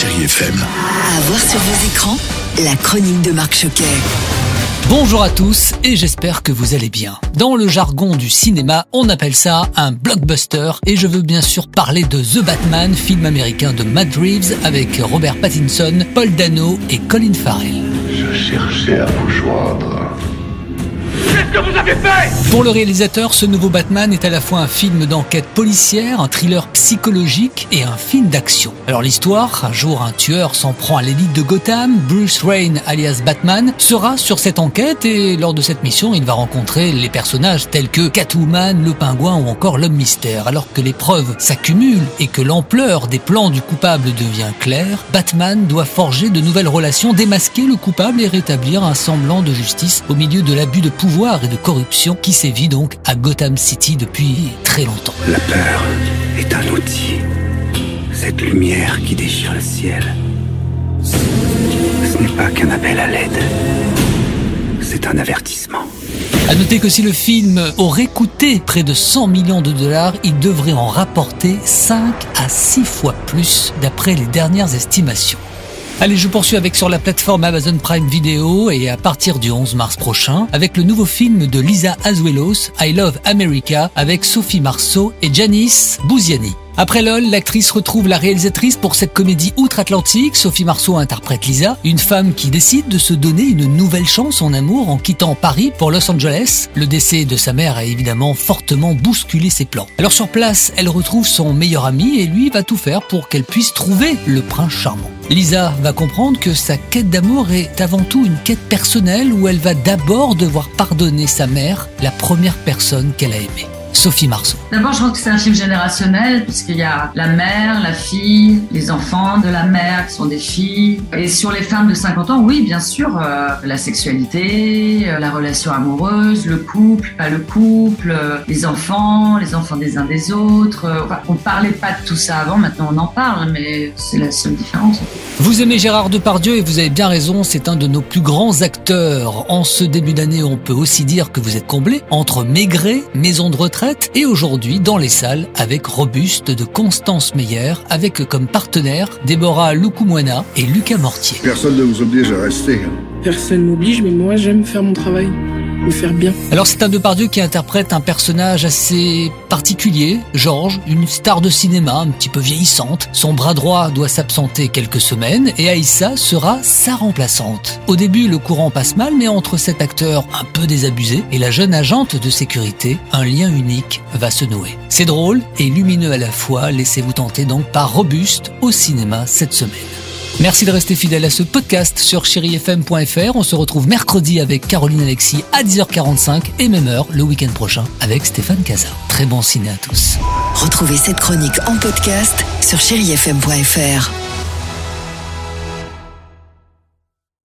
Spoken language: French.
Chérie FM. À voir sur vos écrans, la chronique de Marc Choquet. Bonjour à tous et j'espère que vous allez bien. Dans le jargon du cinéma, on appelle ça un blockbuster et je veux bien sûr parler de The Batman, film américain de Matt Reeves avec Robert Pattinson, Paul Dano et Colin Farrell. Je cherchais à vous joindre. Pour le réalisateur, ce nouveau Batman est à la fois un film d'enquête policière, un thriller psychologique et un film d'action. Alors l'histoire, un jour un tueur s'en prend à l'élite de Gotham, Bruce Wayne alias Batman sera sur cette enquête et lors de cette mission il va rencontrer les personnages tels que Catwoman, le pingouin ou encore l'homme mystère. Alors que les preuves s'accumulent et que l'ampleur des plans du coupable devient claire, Batman doit forger de nouvelles relations, démasquer le coupable et rétablir un semblant de justice au milieu de l'abus de pouvoir et de corruption qui sévit donc à Gotham City depuis très longtemps. La peur est un outil. Cette lumière qui déchire le ciel. Ce n'est pas qu'un appel à l'aide. C'est un avertissement. À noter que si le film aurait coûté près de 100 millions de dollars, il devrait en rapporter 5 à 6 fois plus d'après les dernières estimations. Allez, je poursuis avec sur la plateforme Amazon Prime Video et à partir du 11 mars prochain avec le nouveau film de Lisa Azuelos, I Love America, avec Sophie Marceau et Janice Bouziani. Après LOL, l'actrice retrouve la réalisatrice pour cette comédie outre-Atlantique. Sophie Marceau interprète Lisa, une femme qui décide de se donner une nouvelle chance en amour en quittant Paris pour Los Angeles. Le décès de sa mère a évidemment fortement bousculé ses plans. Alors sur place, elle retrouve son meilleur ami et lui va tout faire pour qu'elle puisse trouver le prince charmant. Lisa va comprendre que sa quête d'amour est avant tout une quête personnelle où elle va d'abord devoir pardonner sa mère, la première personne qu'elle a aimée. Sophie Marceau. D'abord, je crois que c'est un film générationnel, puisqu'il y a la mère, la fille, les enfants de la mère qui sont des filles. Et sur les femmes de 50 ans, oui, bien sûr, euh, la sexualité, euh, la relation amoureuse, le couple, pas le couple, euh, les enfants, les enfants des uns des autres. Enfin, on parlait pas de tout ça avant, maintenant on en parle, mais c'est la seule différence. Vous aimez Gérard Depardieu et vous avez bien raison, c'est un de nos plus grands acteurs. En ce début d'année, on peut aussi dire que vous êtes comblé entre Maigret, Maison de retraite et aujourd'hui dans les salles avec Robuste de Constance Meyer avec comme partenaire Déborah Lukumwana et Lucas Mortier. Personne ne vous oblige à rester. Personne m'oblige, mais moi j'aime faire mon travail, Alors c'est un Depardieu qui interprète un personnage assez particulier, Georges, une star de cinéma un petit peu vieillissante. Son bras droit doit s'absenter quelques semaines et Aïssa sera sa remplaçante. Au début le courant passe mal mais entre cet acteur un peu désabusé et la jeune agente de sécurité, un lien unique va se nouer. C'est drôle et lumineux à la fois, laissez-vous tenter donc par Robuste au cinéma cette semaine. Merci de rester fidèle à ce podcast sur chérifm.fr. On se retrouve mercredi avec Caroline Alexis à 10h45 et même heure le week-end prochain avec Stéphane Casa. Très bon ciné à tous. Retrouvez cette chronique en podcast sur chérifm.fr.